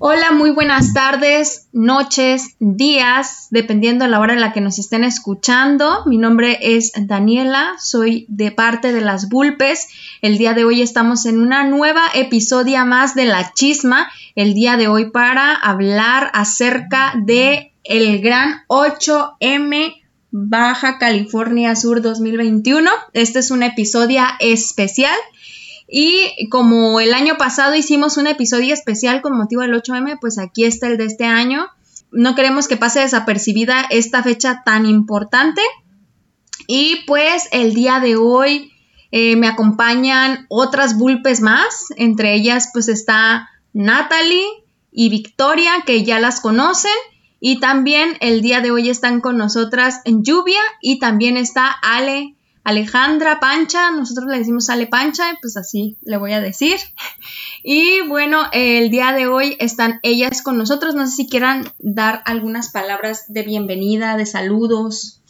Hola, muy buenas tardes, noches, días, dependiendo a la hora en la que nos estén escuchando. Mi nombre es Daniela, soy de parte de las Bulpes. El día de hoy estamos en una nueva episodia más de La Chisma. El día de hoy para hablar acerca de el gran 8M Baja California Sur 2021. Este es un episodio especial y como el año pasado hicimos un episodio especial con motivo del 8M, pues aquí está el de este año. No queremos que pase desapercibida esta fecha tan importante. Y pues el día de hoy eh, me acompañan otras bulpes más. Entre ellas pues está Natalie y Victoria, que ya las conocen. Y también el día de hoy están con nosotras en Lluvia y también está Ale Alejandra Pancha, nosotros le decimos Ale Pancha, pues así le voy a decir. Y bueno, el día de hoy están ellas con nosotros. No sé si quieran dar algunas palabras de bienvenida, de saludos.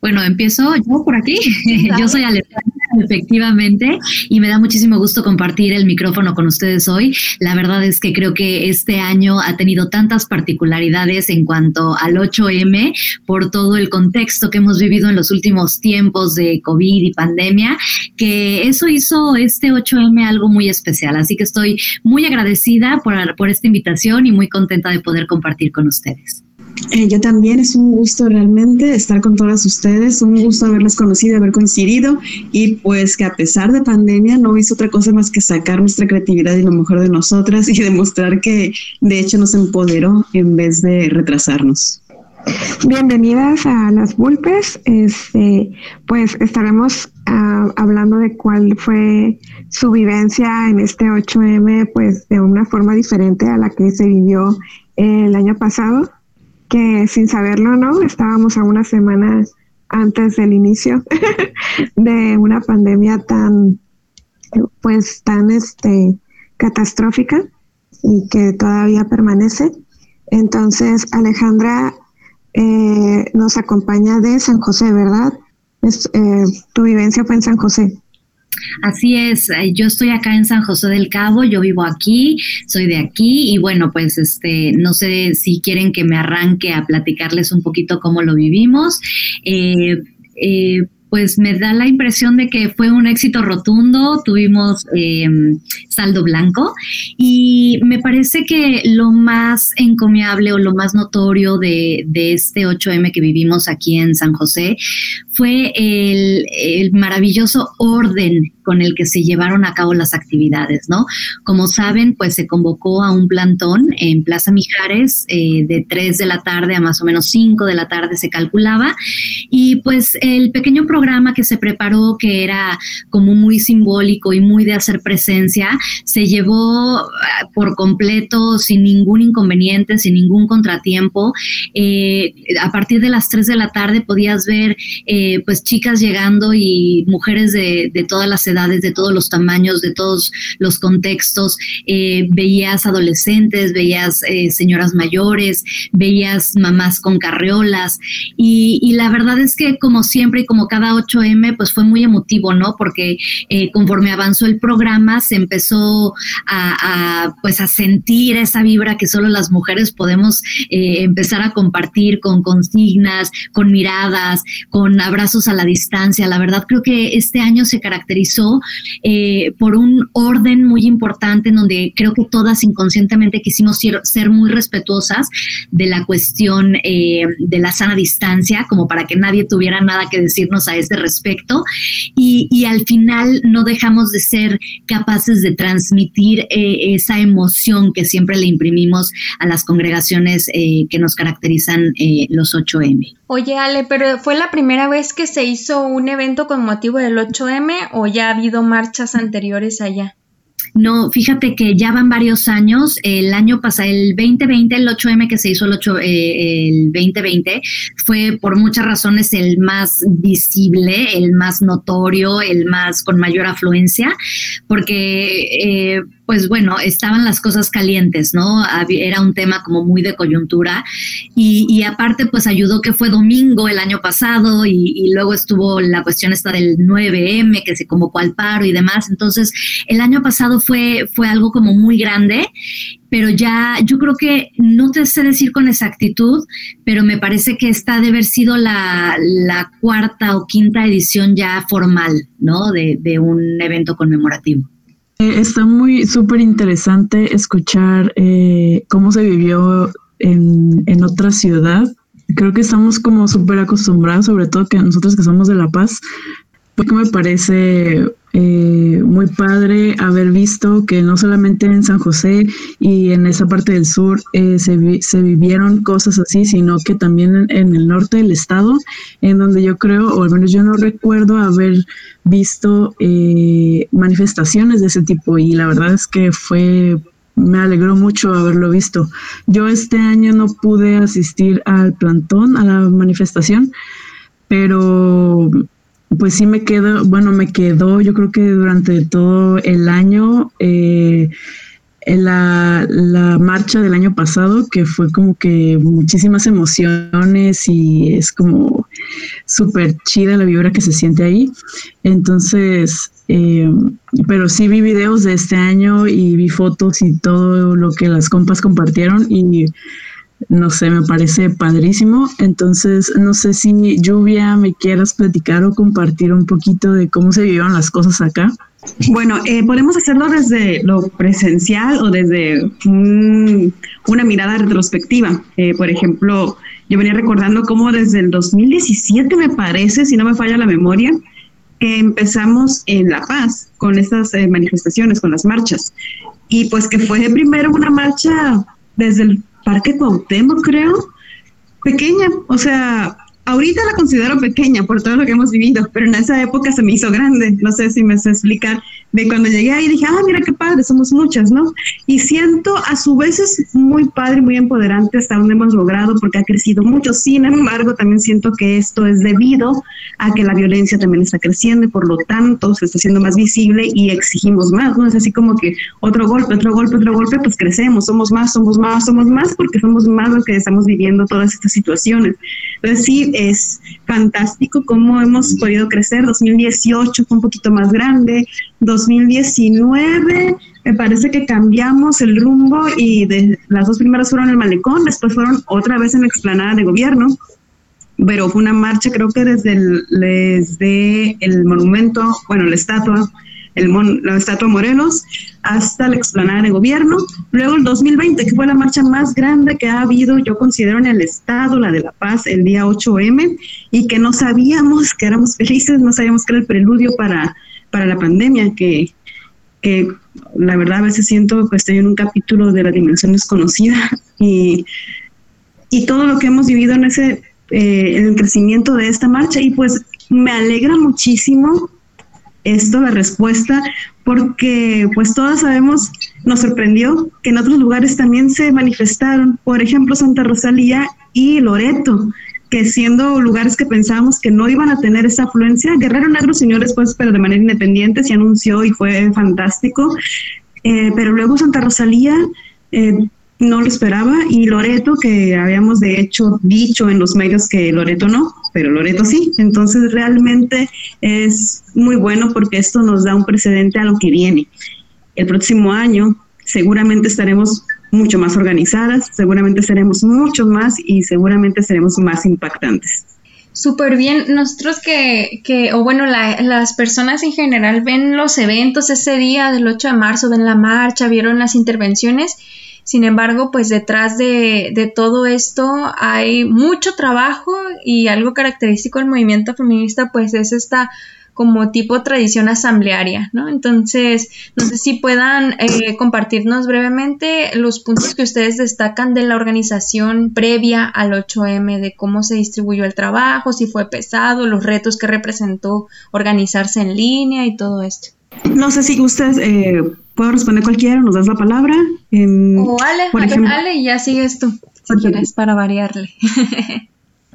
Bueno, empiezo yo por aquí. yo soy Alejandra Efectivamente, y me da muchísimo gusto compartir el micrófono con ustedes hoy. La verdad es que creo que este año ha tenido tantas particularidades en cuanto al 8M por todo el contexto que hemos vivido en los últimos tiempos de COVID y pandemia, que eso hizo este 8M algo muy especial. Así que estoy muy agradecida por, por esta invitación y muy contenta de poder compartir con ustedes. Eh, yo también es un gusto realmente estar con todas ustedes, un gusto haberles conocido, haber coincidido y pues que a pesar de pandemia no hizo otra cosa más que sacar nuestra creatividad y lo mejor de nosotras y demostrar que de hecho nos empoderó en vez de retrasarnos. Bienvenidas a las Vulpes. Este, pues estaremos ah, hablando de cuál fue su vivencia en este 8M, pues de una forma diferente a la que se vivió el año pasado que sin saberlo, ¿no? Estábamos a unas semanas antes del inicio de una pandemia tan, pues, tan, este, catastrófica y que todavía permanece. Entonces, Alejandra eh, nos acompaña de San José, ¿verdad? Eh, tu vivencia fue en San José. Así es, eh, yo estoy acá en San José del Cabo, yo vivo aquí, soy de aquí y bueno, pues este, no sé si quieren que me arranque a platicarles un poquito cómo lo vivimos. Eh, eh, pues me da la impresión de que fue un éxito rotundo, tuvimos em, saldo blanco y me parece que lo más encomiable o lo más notorio de, este 8M que vivimos aquí en San José fue el, el maravilloso orden con el que se llevaron a cabo las actividades, ¿no? Como saben, pues se convocó a un plantón en Plaza Mijares eh, de 3 de la tarde a más o menos 5 de la tarde se calculaba y pues el pequeño programa que se preparó, que era como muy simbólico y muy de hacer presencia, se llevó eh, por completo sin ningún inconveniente, sin ningún contratiempo. Eh, a partir de las 3 de la tarde podías ver pues chicas llegando y mujeres de, todas las edades de todos los tamaños, de todos los contextos. Eh, veías adolescentes, veías eh, señoras mayores, veías mamás con carreolas y, la verdad es que como siempre y como cada 8M, pues fue muy emotivo, ¿no? Porque eh, conforme avanzó el programa se empezó a, pues a sentir esa vibra que solo las mujeres podemos empezar a compartir con consignas, con miradas, con abrazos a la distancia. La verdad creo que este año se caracterizó eh, por un orden muy importante en donde creo que todas inconscientemente quisimos ser, muy respetuosas de la cuestión eh, de la sana distancia, como para que nadie tuviera nada que decirnos a ese respecto. Y, al final no dejamos de ser capaces de transmitir eh, esa emoción que siempre le imprimimos a las congregaciones que nos caracterizan los 8M. Oye, Ale, pero ¿fue la primera vez que se hizo un evento con motivo del 8M o ya ha habido marchas anteriores allá? No, fíjate que ya van varios años. El año pasado, el 2020, el 8M que se hizo el, 8, eh, el 2020, fue por muchas razones el más visible, el más notorio, el más con mayor afluencia, porque... Eh, pues bueno, estaban las cosas calientes, ¿no? Era un tema como muy de coyuntura y, aparte pues ayudó que fue domingo el año pasado y, luego estuvo la cuestión esta del 9M que se convocó al paro y demás. Entonces, el año pasado fue, fue algo como muy grande pero ya yo creo que no te sé decir con exactitud, pero me parece que esta debe haber sido la, cuarta o quinta edición ya formal, ¿no? De, de un evento conmemorativo. Está muy súper interesante escuchar eh, cómo se vivió en, en otra ciudad. Creo que estamos como súper acostumbrados, sobre todo que nosotros que somos de La Paz, porque me parece eh, muy padre haber visto que no solamente en San José y en esa parte del sur eh, se, se, vivieron cosas así, sino que también en, el norte del estado, en donde yo creo, o al menos yo no recuerdo haber visto eh, manifestaciones de ese tipo y la verdad es que fue me alegró mucho haberlo visto. Yo este año no pude asistir al plantón, a la manifestación, pero pues sí me quedo, bueno, me quedó, yo creo que durante todo el año, eh, la, la, marcha del año pasado, que fue como que muchísimas emociones y es como súper chida la vibra que se siente ahí. Entonces, eh, pero sí vi videos de este año y vi fotos y todo lo que las compas compartieron y no sé, me parece padrísimo. Entonces, no sé si Lluvia me quieras platicar o compartir un poquito de cómo se vivieron las cosas acá. Bueno, eh, podemos hacerlo desde lo presencial o desde una mirada retrospectiva. Eh, por ejemplo, yo venía recordando cómo desde el 2017, me parece, si no me falla la memoria, empezamos en La Paz con estas eh, manifestaciones, con las marchas. Y pues que fue primero una marcha desde el Parque Cuauhtémoc, creo, pequeña, o sea, ahorita la considero pequeña por todo lo que hemos vivido, pero en esa época se me hizo grande, no sé si me sé explicar, de cuando llegué ahí dije, ah, mira qué padre, somos muchas, ¿no? Y siento a su vez es muy padre, muy empoderante hasta donde hemos logrado porque ha crecido mucho, sin embargo también siento que esto es debido a que la violencia también está creciendo y por lo tanto se está haciendo más visible y exigimos más, ¿no? Es así como que otro golpe, otro golpe, otro golpe, pues crecemos, somos más, somos más, somos más porque somos más los que estamos viviendo todas estas situaciones. Entonces es fantástico cómo hemos podido crecer. 2018 fue un poquito más grande, 2019 me parece que cambiamos el rumbo y de, las dos primeras fueron el malecón, después fueron otra vez en la explanada de gobierno, pero fue una marcha creo que desde desde el monumento, bueno, la estatua el la estatua Morelos hasta la explanada de gobierno. Luego el 2020, que fue la marcha más grande que ha habido, yo considero en el estado, la de La Paz, el día 8M, y que no sabíamos que éramos felices, no sabíamos que era el preludio para, para la pandemia, que, que la verdad a veces siento que estoy en un capítulo de la dimensión desconocida y, y todo lo que hemos vivido en ese eh, el crecimiento de esta marcha y pues me alegra muchísimo esto, la respuesta, porque pues todas sabemos, nos sorprendió que en otros lugares también se manifestaron, por ejemplo Santa Rosalía y Loreto, que siendo lugares que pensábamos que no iban a tener esa afluencia, Guerrero Negro señores después, pero de manera independiente, se anunció y fue fantástico, eh, pero luego Santa Rosalía... Eh, no lo esperaba y Loreto, que habíamos de hecho dicho en los medios que Loreto no, pero Loreto sí. Entonces realmente es muy bueno porque esto nos da un precedente a lo que viene. El próximo año seguramente estaremos mucho más organizadas, seguramente seremos mucho más y seguramente seremos más impactantes. Súper bien. Nosotros que, que o bueno, las personas en general ven los eventos ese día del 8 de marzo, ven la marcha, vieron las intervenciones sin embargo, pues detrás de, todo esto hay mucho trabajo y algo característico del movimiento feminista pues es esta como tipo tradición asamblearia, ¿no? Entonces, no sé si puedan eh, compartirnos brevemente los puntos que ustedes destacan de la organización previa al 8M, de cómo se distribuyó el trabajo, si fue pesado, los retos que representó organizarse en línea y todo esto. No sé si ustedes eh, puedo responder cualquiera, nos das la palabra. o Ale, por ejemplo, Ale, y ya sigues tú, si quieres, para variarle.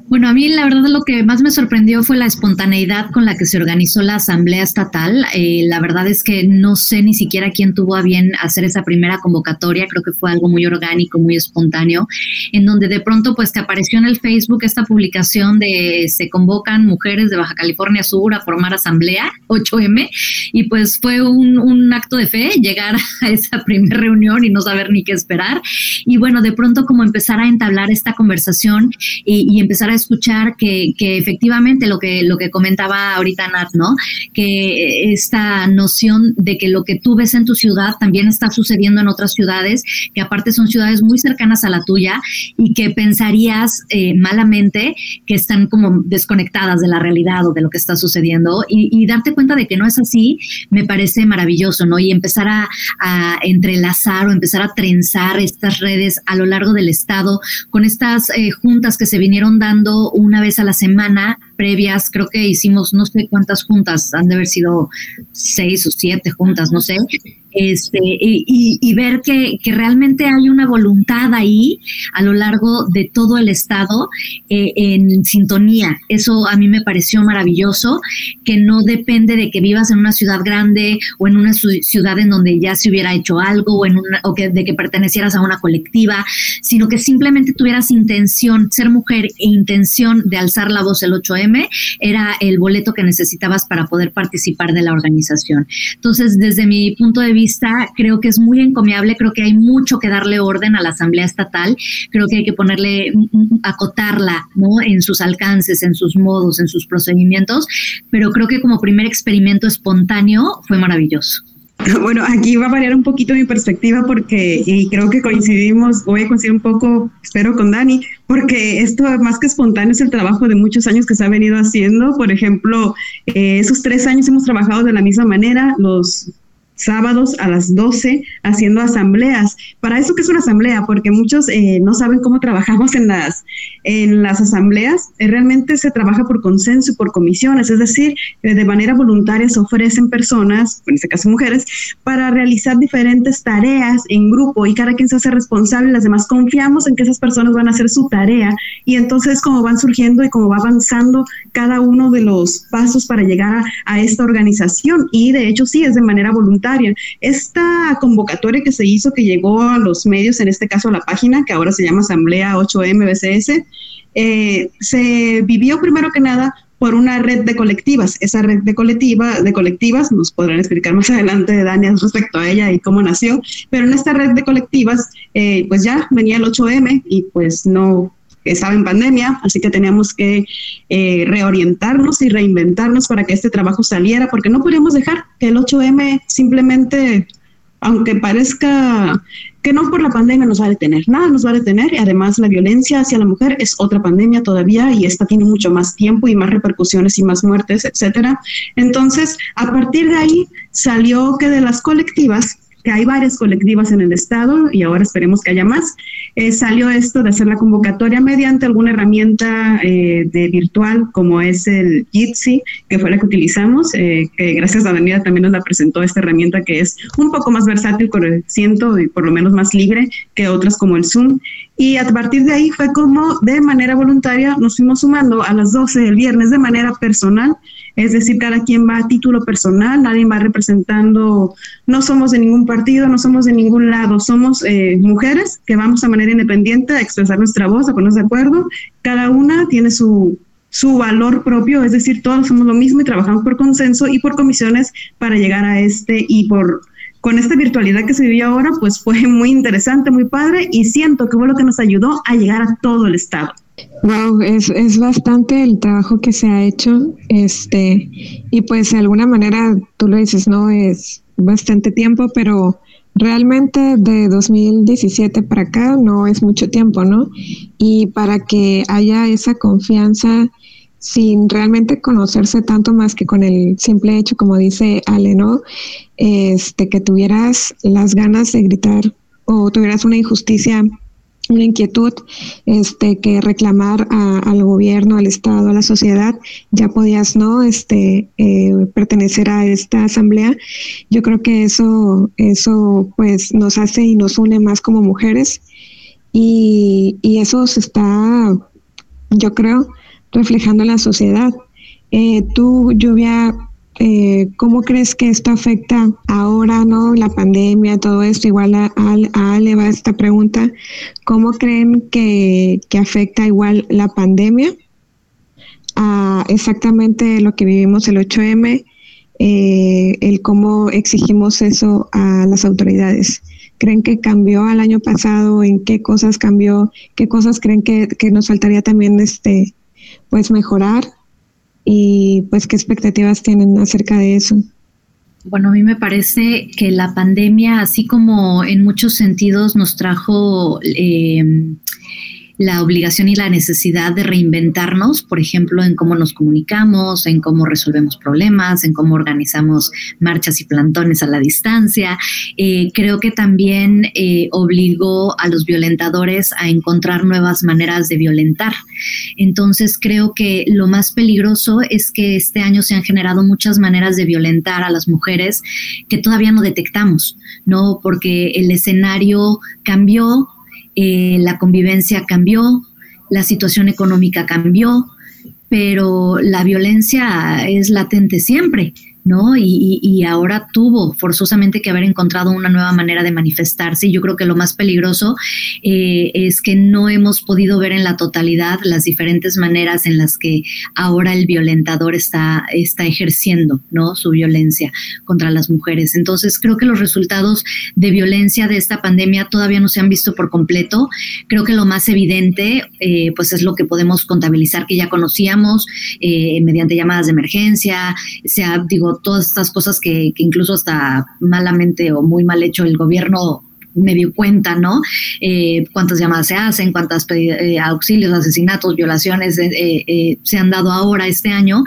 Bueno, a mí la verdad lo que más me sorprendió fue la espontaneidad con la que se organizó la Asamblea Estatal. Eh, la verdad es que no sé ni siquiera quién tuvo a bien hacer esa primera convocatoria, creo que fue algo muy orgánico, muy espontáneo, en donde de pronto pues te apareció en el Facebook esta publicación de se convocan mujeres de Baja California Sur a formar Asamblea 8M y pues fue un, un acto de fe llegar a esa primera reunión y no saber ni qué esperar. Y bueno, de pronto como empezar a entablar esta conversación y, y empezar a escuchar que, que, efectivamente lo que, lo que comentaba ahorita Nat, ¿no? Que esta noción de que lo que tú ves en tu ciudad también está sucediendo en otras ciudades, que aparte son ciudades muy cercanas a la tuya y que pensarías eh, malamente que están como desconectadas de la realidad o de lo que está sucediendo y, y, darte cuenta de que no es así, me parece maravilloso, ¿no? Y empezar a, entrelazar o empezar a trenzar estas redes a lo largo del estado con estas eh, juntas que se vinieron dando una vez a la semana previas, creo que hicimos no sé cuántas juntas, han de haber sido seis o siete juntas, no sé, este, y, ver que, realmente hay una voluntad ahí a lo largo de todo el estado eh, en sintonía. Eso a mí me pareció maravilloso, que no depende de que vivas en una ciudad grande o en una ciudad en donde ya se hubiera hecho algo o, en o que, de que pertenecieras a una colectiva, sino que simplemente tuvieras intención, ser mujer e intención de alzar la voz el 8M, era el boleto que necesitabas para poder participar de la organización. Entonces, desde mi punto de vista, creo que es muy encomiable, creo que hay mucho que darle orden a la Asamblea Estatal, creo que hay que ponerle, acotarla, ¿no? En sus alcances, en sus modos, en sus procedimientos, pero creo que como primer experimento espontáneo fue maravilloso. Bueno, aquí va a variar un poquito mi perspectiva porque, y creo que coincidimos, voy a coincidir un poco, espero, con Dani, porque esto más que espontáneo es el trabajo de muchos años que se ha venido haciendo. Por ejemplo, eh, esos tres años hemos trabajado de la misma manera, los sábados a las 12 haciendo asambleas. Para eso que es una asamblea, porque muchos eh, no saben cómo trabajamos en las, en las asambleas, eh, realmente se trabaja por consenso y por comisiones, es decir, eh, de manera voluntaria se ofrecen personas, en este caso mujeres, para realizar diferentes tareas en grupo y cada quien se hace responsable, las demás confiamos en que esas personas van a hacer su tarea y entonces como van surgiendo y como va avanzando cada uno de los pasos para llegar a, a esta organización. Y de hecho sí es de manera voluntaria esta convocatoria que se hizo, que llegó a los medios, en este caso a la página, que ahora se llama Asamblea 8M eh, se vivió primero que nada por una red de colectivas. Esa red de, colectiva, de colectivas, nos podrán explicar más adelante Daniel respecto a ella y cómo nació, pero en esta red de colectivas, eh, pues ya venía el 8M y pues no estaba en pandemia, así que teníamos que eh, reorientarnos y reinventarnos para que este trabajo saliera, porque no podíamos dejar que el 8M simplemente, aunque parezca que no por la pandemia nos va a detener, nada nos va a detener, y además la violencia hacia la mujer es otra pandemia todavía y esta tiene mucho más tiempo y más repercusiones y más muertes, etcétera. Entonces, a partir de ahí salió que de las colectivas que hay varias colectivas en el estado y ahora esperemos que haya más. Eh, salió esto de hacer la convocatoria mediante alguna herramienta eh, de virtual como es el Jitsi, que fue la que utilizamos, eh, que gracias a Avenida también nos la presentó esta herramienta que es un poco más versátil, por el siento, y por lo menos más libre que otras como el Zoom. Y a partir de ahí fue como de manera voluntaria nos fuimos sumando a las 12 del viernes de manera personal. Es decir, cada quien va a título personal, nadie va representando, no somos de ningún partido, no somos de ningún lado, somos eh, mujeres que vamos a manera independiente a expresar nuestra voz, a ponernos de acuerdo, cada una tiene su, su valor propio, es decir, todos somos lo mismo y trabajamos por consenso y por comisiones para llegar a este y por con esta virtualidad que se vivió ahora, pues fue muy interesante, muy padre y siento que fue lo que nos ayudó a llegar a todo el estado. Wow, es, es bastante el trabajo que se ha hecho, este, y pues de alguna manera, tú lo dices, ¿no? Es bastante tiempo, pero realmente de 2017 para acá no es mucho tiempo, ¿no? Y para que haya esa confianza sin realmente conocerse tanto más que con el simple hecho, como dice Ale, ¿no? Este, que tuvieras las ganas de gritar o tuvieras una injusticia una inquietud este que reclamar al gobierno al estado a la sociedad ya podías no este eh, pertenecer a esta asamblea. Yo creo que eso eso pues nos hace y nos une más como mujeres. Y, y eso se está yo creo, reflejando la sociedad. Eh, tú, Lluvia, eh, ¿cómo crees que esto afecta ahora, no? La pandemia, todo esto, igual a, a, Ale va esta pregunta, ¿cómo creen que, que afecta igual la pandemia a exactamente lo que vivimos el 8M, eh, el cómo exigimos eso a las autoridades? ¿Creen que cambió al año pasado? ¿En qué cosas cambió? ¿Qué cosas creen que, que nos faltaría también este, pues mejorar? y pues qué expectativas tienen acerca de eso. Bueno, a mí me parece que la pandemia, así como en muchos sentidos nos trajo eh, la obligación y la necesidad de reinventarnos, por ejemplo, en cómo nos comunicamos, en cómo resolvemos problemas, en cómo organizamos marchas y plantones a la distancia. Eh, creo que también eh, obligó a los violentadores a encontrar nuevas maneras de violentar. Entonces, creo que lo más peligroso es que este año se han generado muchas maneras de violentar a las mujeres que todavía no detectamos, ¿no? Porque el escenario cambió, eh, la convivencia cambió, la situación económica cambió, pero la violencia es latente siempre. ¿No? Y, ahora tuvo forzosamente que haber encontrado una nueva manera de manifestarse. Y yo creo que lo más peligroso eh, es que no hemos podido ver en la totalidad las diferentes maneras en las que ahora el violentador está, está ejerciendo, ¿no? Su violencia contra las mujeres. Entonces, creo que los resultados de violencia de esta pandemia todavía no se han visto por completo. Creo que lo más evidente, eh, pues es lo que podemos contabilizar que ya conocíamos eh, mediante llamadas de emergencia, sea, digo, todas estas cosas que, incluso hasta malamente o muy mal hecho el gobierno me dio cuenta, ¿no? Eh, cuántas llamadas se hacen, cuántas eh, auxilios, asesinatos, violaciones eh, se han dado ahora este año,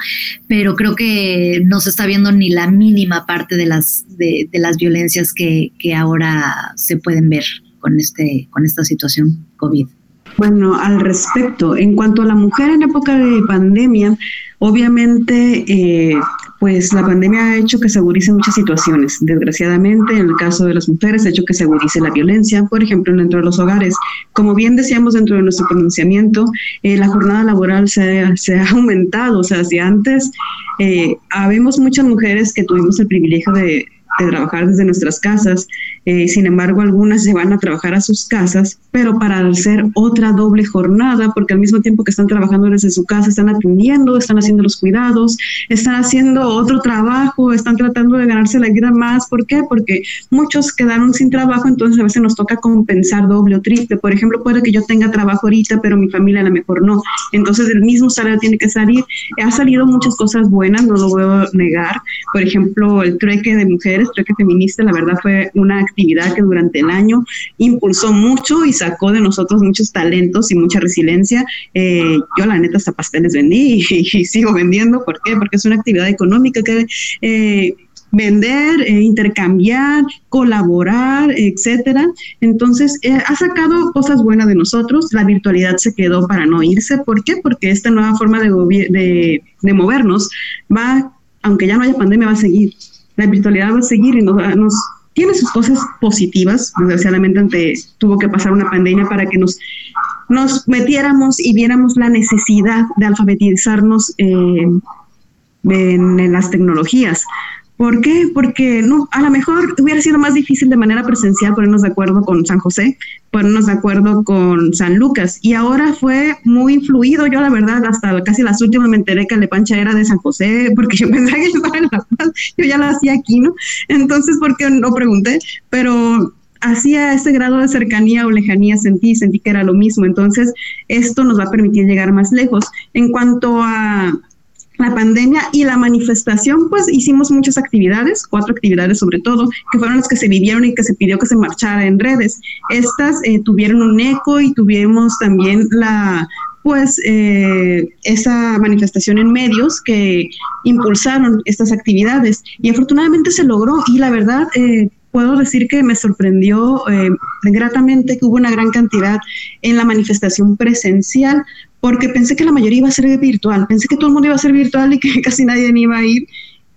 pero creo que no se está viendo ni la mínima parte de las, de, las violencias que, que, ahora se pueden ver con, este, con esta situación COVID. Bueno, al respecto, en cuanto a la mujer en época de pandemia, obviamente pues la pandemia ha hecho que se agudicen muchas situaciones. Desgraciadamente, en el caso de las mujeres, ha hecho que se agudice la violencia, por ejemplo, dentro de los hogares. Como bien decíamos dentro de nuestro pronunciamiento, eh, la jornada laboral se, ha aumentado. O sea, si antes eh, habemos muchas mujeres que tuvimos el privilegio de, de trabajar desde nuestras casas, eh, sin embargo, algunas se van a trabajar a sus casas, pero para hacer otra doble jornada, porque al mismo tiempo que están trabajando desde su casa, están atendiendo, están haciendo los cuidados, están haciendo otro trabajo, están tratando de ganarse la vida más. ¿Por qué? Porque muchos quedaron sin trabajo, entonces a veces nos toca compensar doble o triple. Por ejemplo, puede que yo tenga trabajo ahorita, pero mi familia a lo mejor no. Entonces el mismo salario tiene que salir. Ha salido muchas cosas buenas, no lo voy a negar. Por ejemplo, el trueque de mujeres, trueque feminista, la verdad fue una actividad que durante el año impulsó mucho y sacó de nosotros muchos talentos y mucha resiliencia. Eh, yo la neta hasta pasteles vendí y, sigo vendiendo. ¿Por qué? Porque es una actividad económica que... Eh, vender, eh, intercambiar, colaborar, etcétera. Entonces, ha sacado cosas buenas de nosotros. La virtualidad se quedó para no irse. ¿Por qué? Porque esta nueva forma de, de, de movernos va, aunque ya no haya pandemia, va a seguir. La virtualidad va a seguir y nos, tiene sus cosas positivas, desgraciadamente tuvo que pasar una pandemia para que nos, nos metiéramos y viéramos la necesidad de alfabetizarnos eh, en, las tecnologías. ¿Por qué? Porque no, a lo mejor hubiera sido más difícil de manera presencial ponernos de acuerdo con San José, ponernos de acuerdo con San Lucas. Y ahora fue muy fluido. Yo, la verdad, hasta casi las últimas me enteré que el Pancha era de San José, porque yo pensaba que estaba en La Paz. Yo ya lo hacía aquí, ¿no? Entonces, ¿por qué no pregunté? Pero hacía ese grado de cercanía o lejanía sentí, sentí que era lo mismo. Entonces, esto nos va a permitir llegar más lejos. En cuanto a la pandemia y la manifestación, pues hicimos muchas actividades, cuatro actividades sobre todo, que fueron las que se vivieron y que se pidió que se marchara en redes. Estas eh, tuvieron un eco y tuvimos también la pues eh, esa manifestación en medios que impulsaron estas actividades y afortunadamente se logró y la verdad eh, puedo decir que me sorprendió gratamente que hubo una gran cantidad en la manifestación presencial porque pensé que la mayoría iba a ser virtual, pensé que todo el mundo iba a ser virtual y que casi nadie iba a ir.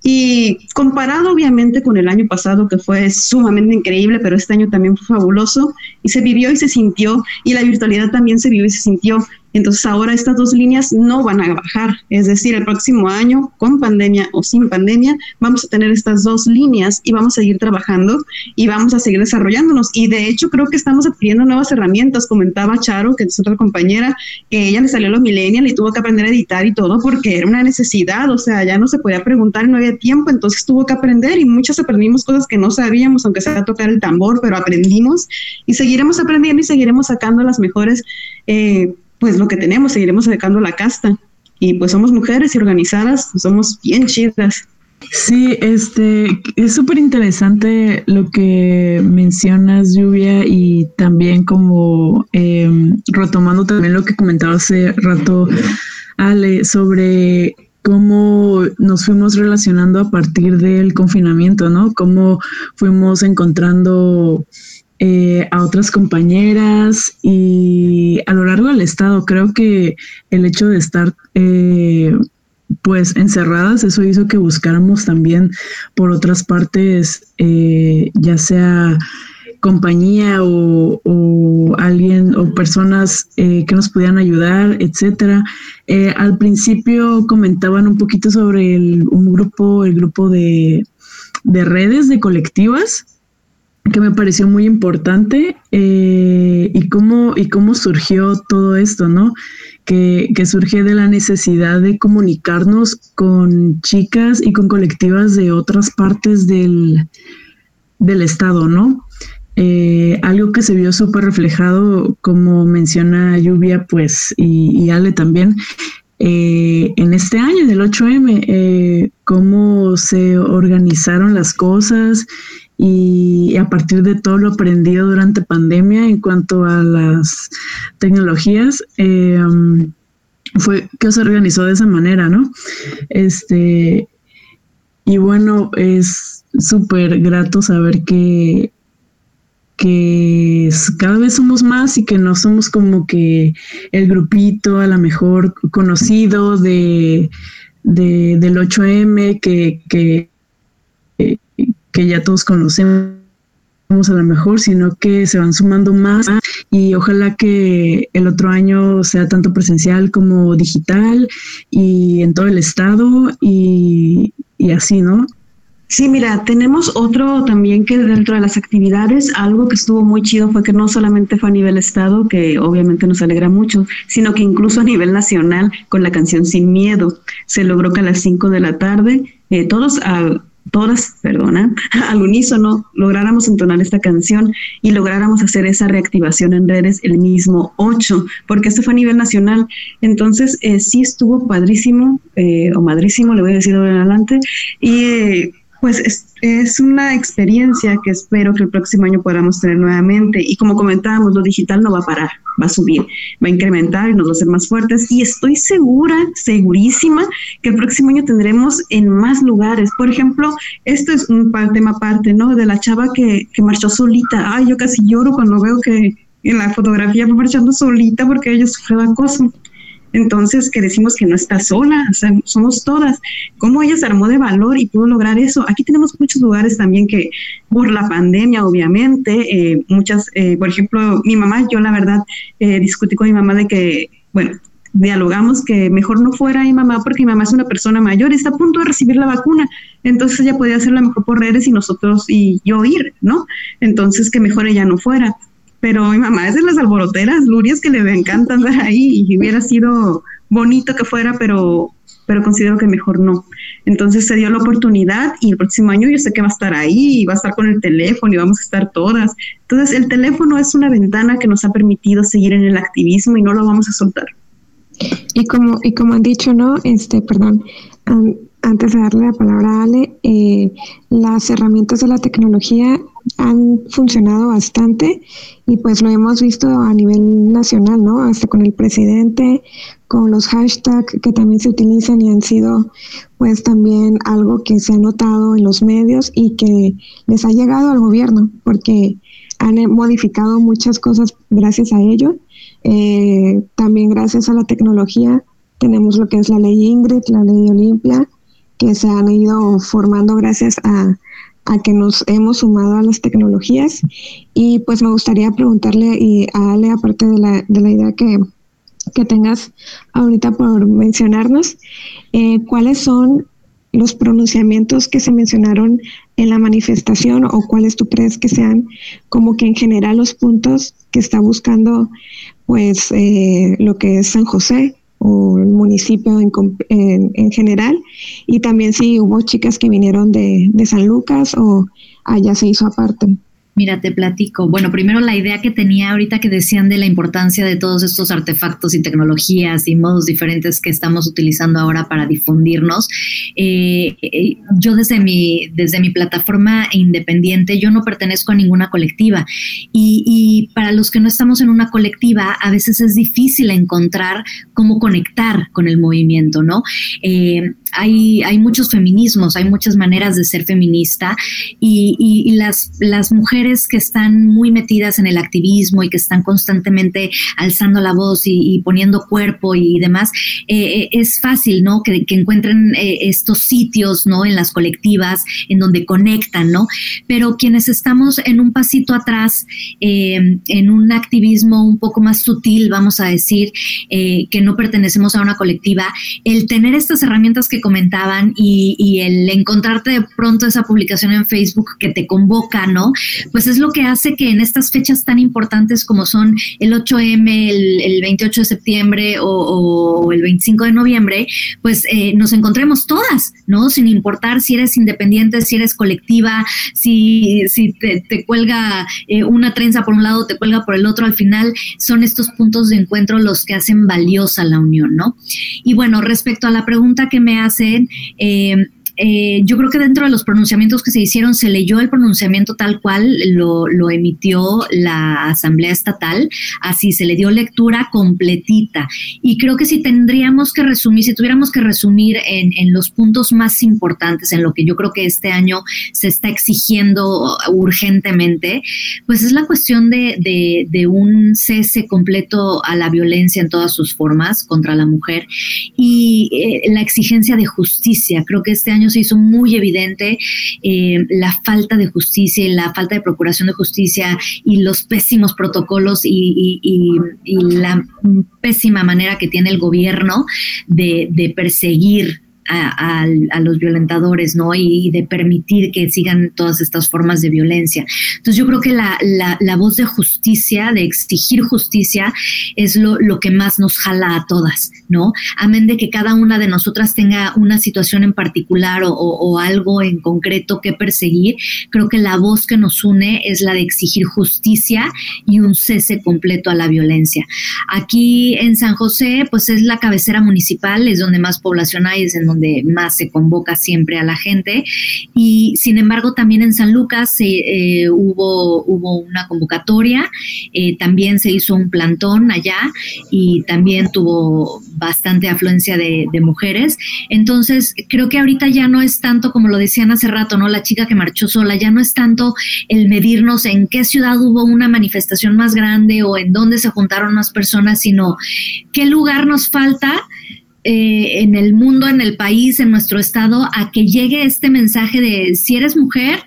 Y comparado obviamente con el año pasado, que fue sumamente increíble, pero este año también fue fabuloso, y se vivió y se sintió, y la virtualidad también se vivió y se sintió. Entonces ahora estas dos líneas no van a bajar, es decir, el próximo año, con pandemia o sin pandemia, vamos a tener estas dos líneas y vamos a seguir trabajando y vamos a seguir desarrollándonos. Y de hecho creo que estamos adquiriendo nuevas herramientas. Comentaba Charo, que es otra compañera, que ella le salió los millennials y tuvo que aprender a editar y todo porque era una necesidad, o sea, ya no se podía preguntar no había tiempo, entonces tuvo que aprender y muchas aprendimos cosas que no sabíamos, aunque sea tocar el tambor, pero aprendimos y seguiremos aprendiendo y seguiremos sacando las mejores, eh, pues lo que tenemos, seguiremos sacando la casta. Y pues somos mujeres y organizadas, somos bien chidas. Sí, este es súper interesante lo que mencionas, Lluvia, y también como em, retomando también lo que comentaba hace rato Ale sobre cómo nos fuimos relacionando a partir del confinamiento, ¿no? Cómo fuimos encontrando eh, a otras compañeras y a lo largo del estado creo que el hecho de estar eh, pues encerradas, eso hizo que buscáramos también por otras partes, eh, ya sea compañía o, alguien o personas eh, que nos pudieran ayudar, etcétera. Eh, al principio comentaban un poquito sobre el, un grupo, el grupo de, de redes, de colectivas, que me pareció muy importante y cómo y cómo surgió todo esto, ¿no? que, surge de la necesidad de comunicarnos con chicas y con colectivas de otras partes del, del Estado, ¿no? Eh, algo que se vio súper reflejado, como menciona Lluvia, pues, y, Ale también, eh, en este año del 8M, eh, cómo se organizaron las cosas y a partir de todo lo aprendido durante pandemia en cuanto a las tecnologías, em, fue que se organizó de esa manera, ¿no? Este, y bueno, es súper grato saber que, que cada vez somos más y que no somos como que el grupito a lo mejor conocido de, del 8M que, que que ya todos conocemos a lo mejor, sino que se van sumando más y ojalá que el otro año sea tanto presencial como digital y en todo el estado y, así, ¿no? Sí, mira, tenemos otro también que dentro de las actividades, algo que estuvo muy chido fue que no solamente fue a nivel estado, que obviamente nos alegra mucho, sino que incluso a nivel nacional con la canción Sin Miedo. Se logró que a las 5 de la tarde eh, todos a, todas, perdona, al unísono lográramos entonar esta canción y lográramos hacer esa reactivación en redes el mismo 8, porque esto fue a nivel nacional. Entonces, eh, sí estuvo padrísimo, eh, o madrísimo, le voy a decir ahora adelante, y eh, pues es, una experiencia que espero que el próximo año podamos tener nuevamente. Y como comentábamos, lo digital no va a parar, va a subir, va a incrementar y nos va a hacer más fuertes. Y estoy segura, segurísima, que el próximo año tendremos en más lugares. Por ejemplo, esto es un tema aparte, ¿no? De la chava que, que marchó solita. Ay, yo casi lloro cuando veo que en la fotografía va marchando solita porque ella sufrió acoso. Entonces, que decimos que no está sola, somos todas. ¿Cómo ella se armó de valor y pudo lograr eso? Aquí tenemos muchos lugares también que, por la pandemia, obviamente, eh, muchas, eh, por ejemplo, mi mamá, yo la verdad eh, discutí con mi mamá de que, bueno, dialogamos que mejor no fuera mi mamá porque mi mamá es una persona mayor está a punto de recibir la vacuna. Entonces ella podía hacerla mejor por redes y nosotros y yo ir, ¿no? Entonces que mejor ella no fuera pero mi mamá es de las alboroteras, lurias que le encanta andar ahí y hubiera sido bonito que fuera, pero, pero considero que mejor no. Entonces se dio la oportunidad y el próximo año yo sé que va a estar ahí y va a estar con el teléfono y vamos a estar todas. Entonces el teléfono es una ventana que nos ha permitido seguir en el activismo y no lo vamos a soltar. Y como, y como han dicho, ¿no? Este, perdón, antes de darle la palabra a Ale, eh, las herramientas de la tecnología han funcionado bastante y pues lo hemos visto a nivel nacional, ¿no? Hasta con el presidente, con los hashtags que también se utilizan y han sido pues también algo que se ha notado en los medios y que les ha llegado al gobierno porque han modificado muchas cosas gracias a ello. Eh, también gracias a la tecnología tenemos lo que es la ley Ingrid, la ley Olimpia, que se han ido formando gracias a a que nos hemos sumado a las tecnologías. Y pues me gustaría preguntarle y a Ale, aparte de la, de la idea que, que tengas ahorita por mencionarnos, eh, ¿cuáles son los pronunciamientos que se mencionaron en la manifestación o cuáles tú crees que sean como que en general los puntos que está buscando pues eh, lo que es San José o el municipio en, general y también si hubo chicas que vinieron de, de San Lucas o allá se hizo aparte. Mira, te platico. Bueno, primero la idea que tenía ahorita que decían de la importancia de todos estos artefactos y tecnologías y modos diferentes que estamos utilizando ahora para difundirnos. Eh, eh, yo desde mi, desde mi plataforma independiente, yo no pertenezco a ninguna colectiva y, para los que no estamos en una colectiva, a veces es difícil encontrar cómo conectar con el movimiento, ¿no? Eh, hay, hay muchos feminismos, hay muchas maneras de ser feminista y, las, las mujeres que están muy metidas en el activismo y que están constantemente alzando la voz y, poniendo cuerpo y demás, eh, eh, es fácil, ¿no? Que, encuentren eh, estos sitios, ¿no? En las colectivas, en donde conectan, ¿no? Pero quienes estamos en un pasito atrás, en un activismo un poco más sutil, vamos a decir, que no pertenecemos a una colectiva, el tener estas herramientas que comentaban y, el encontrarte de pronto esa publicación en Facebook que te convoca, ¿no? Pues es lo que hace que en estas fechas tan importantes como son el 8M, el, 28 de septiembre o, el 25 de noviembre, pues eh, nos encontremos todas, ¿no? Sin importar si eres independiente, si eres colectiva, si, si te, cuelga eh, una trenza por un lado, te cuelga por el otro, al final son estos puntos de encuentro los que hacen valiosa la unión, ¿no? Y bueno, respecto a la pregunta que me hace eh, eh, yo creo que dentro de los pronunciamientos que se hicieron se leyó el pronunciamiento tal cual lo, emitió la Asamblea Estatal, así se le dio lectura completita. Y creo que si tendríamos que resumir, si tuviéramos que resumir en, los puntos más importantes, en lo que yo creo que este año se está exigiendo urgentemente, pues es la cuestión de, un cese completo a la violencia en todas sus formas contra la mujer y eh, la exigencia de justicia. Creo que este año se hizo muy evidente eh, la falta de justicia y la falta de procuración de justicia y los pésimos protocolos y, la pésima manera que tiene el gobierno de, de perseguir a, los violentadores, ¿no? Y, de permitir que sigan todas estas formas de violencia. Entonces yo creo que la, la, voz de justicia, de exigir justicia, es lo, lo, que más nos jala a todas, ¿no? Amén de que cada una de nosotras tenga una situación en particular o, o algo en concreto que perseguir, creo que la voz que nos une es la de exigir justicia y un cese completo a la violencia. Aquí en San José, pues es la cabecera municipal, es donde más población hay, es en donde más se convoca siempre a la gente. Y sin embargo, también en San Lucas eh, hubo, hubo una convocatoria, eh, también se hizo un plantón allá y también tuvo bastante afluencia de, mujeres. Entonces, creo que ahorita ya no es tanto, como lo decían hace rato, ¿no? La chica que marchó sola, ya no es tanto el medirnos en qué ciudad hubo una manifestación más grande o en dónde se juntaron más personas, sino qué lugar nos falta eh, en el mundo, en el país, en nuestro estado, a que llegue este mensaje de si eres mujer,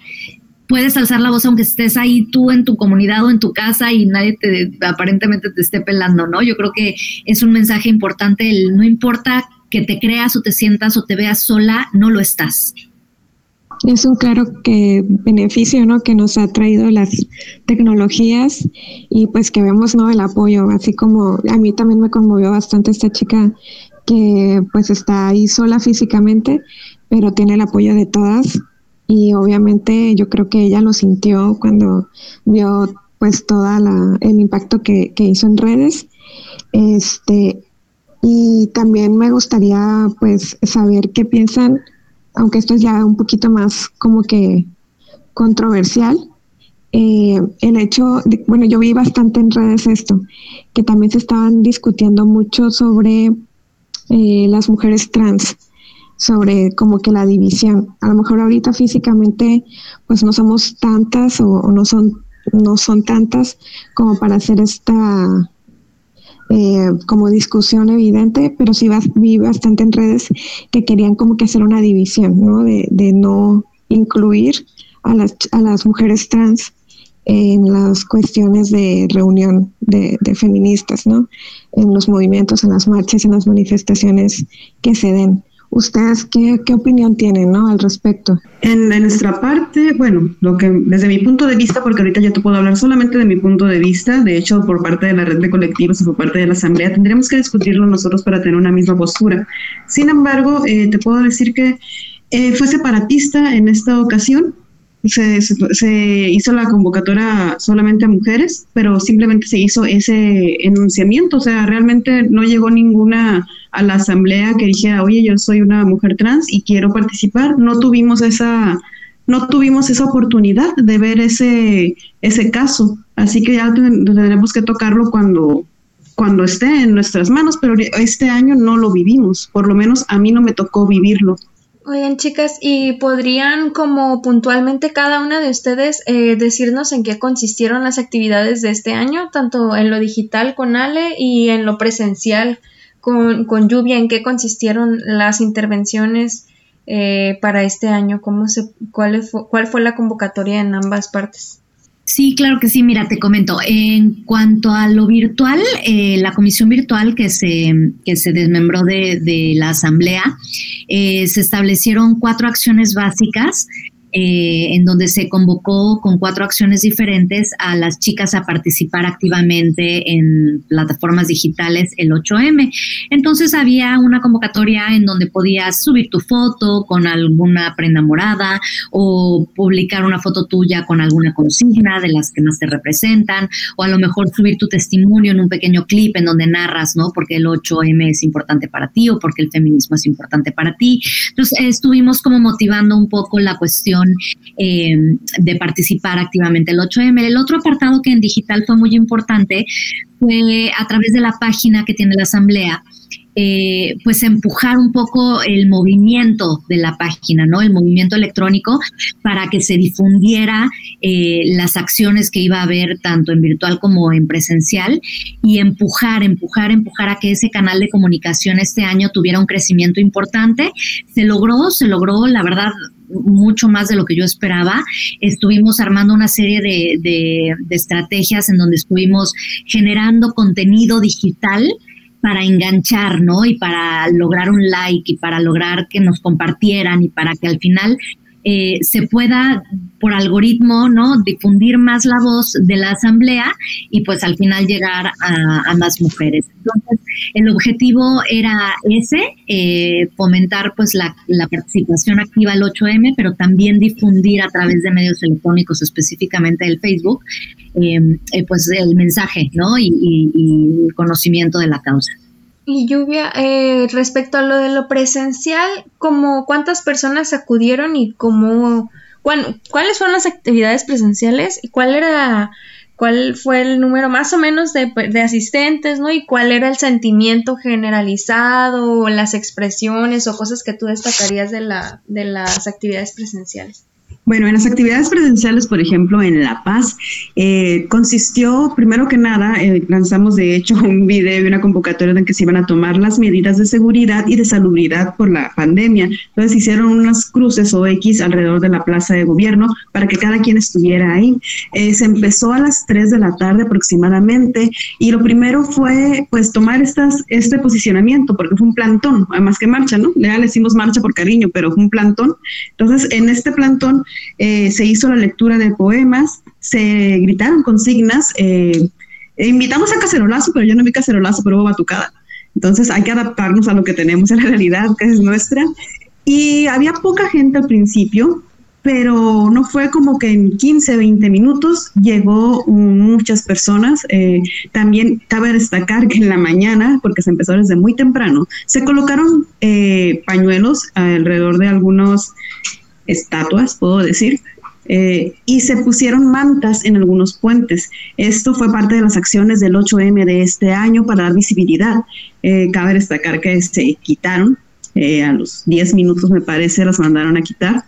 puedes alzar la voz aunque estés ahí tú en tu comunidad o en tu casa y nadie te aparentemente te esté pelando, ¿no? Yo creo que es un mensaje importante, el no importa que te creas o te sientas o te veas sola, no lo estás. Es un claro que beneficio, ¿no? Que nos ha traído las tecnologías y pues que vemos, ¿no? El apoyo, así como a mí también me conmovió bastante esta chica que pues está ahí sola físicamente, pero tiene el apoyo de todas y obviamente yo creo que ella lo sintió cuando vio pues toda el impacto que, hizo en redes. Este, y también me gustaría pues saber qué piensan, aunque esto es ya un poquito más como que controversial, eh, el hecho, bueno, yo vi bastante en redes esto, que también se estaban discutiendo mucho sobre eh, las mujeres trans sobre como que la división. A lo mejor ahorita físicamente pues no somos tantas o, no son no son tantas como para hacer esta eh, como discusión evidente, pero sí vi bastante en redes que querían como que hacer una división, ¿no? De, de no incluir a las, a las mujeres trans en las cuestiones de reunión de, feministas, ¿no? En los movimientos, en las marchas, en las manifestaciones que se den. ¿Ustedes qué, qué opinión tienen ¿no? al respecto? En, nuestra parte, bueno, lo que desde mi punto de vista, porque ahorita ya te puedo hablar solamente de mi punto de vista, de hecho por parte de la red de colectivos y por parte de la asamblea, tendríamos que discutirlo nosotros para tener una misma postura. Sin embargo, eh, te puedo decir que eh, fue separatista en esta ocasión, se, hizo la convocatoria solamente a mujeres, pero simplemente se hizo ese enunciamiento, o sea, realmente no llegó ninguna a la asamblea que dijera, oye, yo soy una mujer trans y quiero participar. No tuvimos esa, no tuvimos esa oportunidad de ver ese, ese caso, así que ya tendremos que tocarlo cuando cuando esté en nuestras manos, pero este año no lo vivimos, por lo menos a mí no me tocó vivirlo. Oigan, chicas, ¿y podrían como puntualmente cada una de ustedes eh, decirnos en qué consistieron las actividades de este año, tanto en lo digital con Ale y en lo presencial con, con Lluvia, en qué consistieron las intervenciones eh, para este año? ¿Cómo se, cuál, fue, ¿Cuál fue la convocatoria en ambas partes? Sí, claro que sí. Mira, te comento. En cuanto a lo virtual, eh, la comisión virtual que se, que se desmembró de, de la asamblea, eh, se establecieron cuatro acciones básicas eh, en donde se convocó con cuatro acciones diferentes a las chicas a participar activamente en plataformas digitales el 8M. Entonces había una convocatoria en donde podías subir tu foto con alguna prenda morada o publicar una foto tuya con alguna consigna de las que más te representan o a lo mejor subir tu testimonio en un pequeño clip en donde narras, ¿no? Porque el 8M es importante para ti o porque el feminismo es importante para ti. Entonces estuvimos como motivando un poco la cuestión eh, de participar activamente el 8M. El otro apartado que en digital fue muy importante fue a través de la página que tiene la Asamblea. Eh, pues empujar un poco el movimiento de la página, ¿no? El movimiento electrónico para que se difundiera eh, las acciones que iba a haber tanto en virtual como en presencial y empujar, empujar, empujar a que ese canal de comunicación este año tuviera un crecimiento importante. Se logró, se logró, la verdad, mucho más de lo que yo esperaba. Estuvimos armando una serie de, de, estrategias en donde estuvimos generando contenido digital para enganchar, ¿no? Y para lograr un like y para lograr que nos compartieran y para que al final eh, se pueda por algoritmo no difundir más la voz de la asamblea y pues al final llegar a, más mujeres. Entonces el objetivo era ese eh, fomentar pues la, participación activa al 8M pero también difundir a través de medios electrónicos específicamente el Facebook eh, pues el mensaje no y, y el conocimiento de la causa y Lluvia, eh, respecto a lo de lo presencial, como ¿cuántas personas acudieron y cómo, cuáles fueron las actividades presenciales y cuál era, cuál fue el número más o menos de, de asistentes, ¿no? Y cuál era el sentimiento generalizado o las expresiones o cosas que tú destacarías de, la, de las actividades presenciales. Bueno, en las actividades presenciales, por ejemplo, en La Paz, eh, consistió, primero que nada, eh, lanzamos de hecho un video y una convocatoria en que se iban a tomar las medidas de seguridad y de salubridad por la pandemia. Entonces hicieron unas cruces o X alrededor de la plaza de gobierno para que cada quien estuviera ahí. Eh, se empezó a las 3 de la tarde aproximadamente y lo primero fue pues tomar estas, este posicionamiento porque fue un plantón, además que marcha, ¿no? Ya le decimos marcha por cariño, pero fue un plantón. Entonces en este plantón eh, se hizo la lectura de poemas, se gritaron consignas, eh, e invitamos a cacerolazo, pero yo no vi cacerolazo, pero hubo batucada. Entonces hay que adaptarnos a lo que tenemos en la realidad, que es nuestra. Y había poca gente al principio, pero no fue como que en 15, 20 minutos llegó muchas personas. Eh, también cabe destacar que en la mañana, porque se empezó desde muy temprano, se colocaron pañuelos alrededor de algunos estatuas, puedo decir, eh, y se pusieron mantas en algunos puentes. Esto fue parte de las acciones del 8M de este año para dar visibilidad. Eh, cabe destacar que se quitaron, eh, a los 10 minutos me parece las mandaron a quitar,